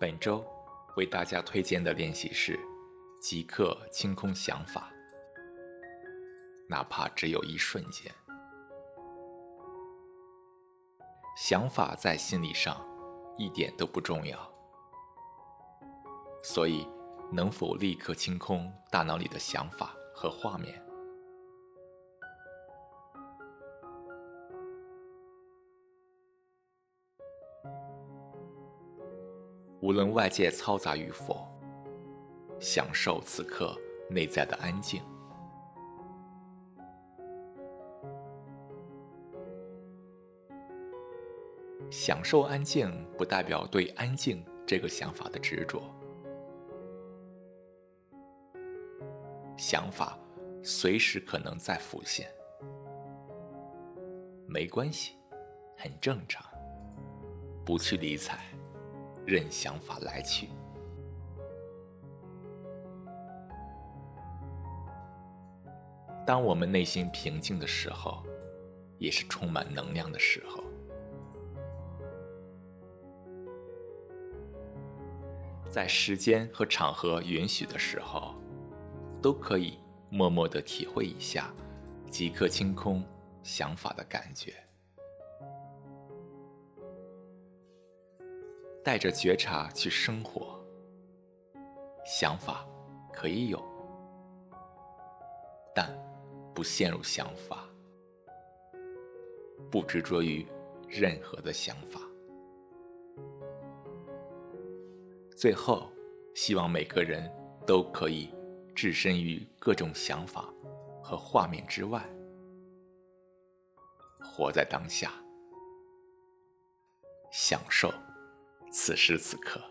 本周为大家推荐的练习是即刻清空想法，哪怕只有一瞬间。想法在心理上一点都不重要，所以能否立刻清空大脑里的想法和画面？无论外界嘈杂与否，享受此刻内在的安静。享受安静，不代表对安静这个想法的执着。想法随时可能再浮现，没关系，很正常，不去理睬。任想法来去。当我们内心平静的时候，也是充满能量的时候。在时间和场合允许的时候，都可以默默的体会一下即刻清空想法的感觉。带着觉察去生活，想法可以有，但不陷入想法，不执着于任何的想法。最后，希望每个人都可以置身于各种想法和画面之外，活在当下，享受。此时此刻。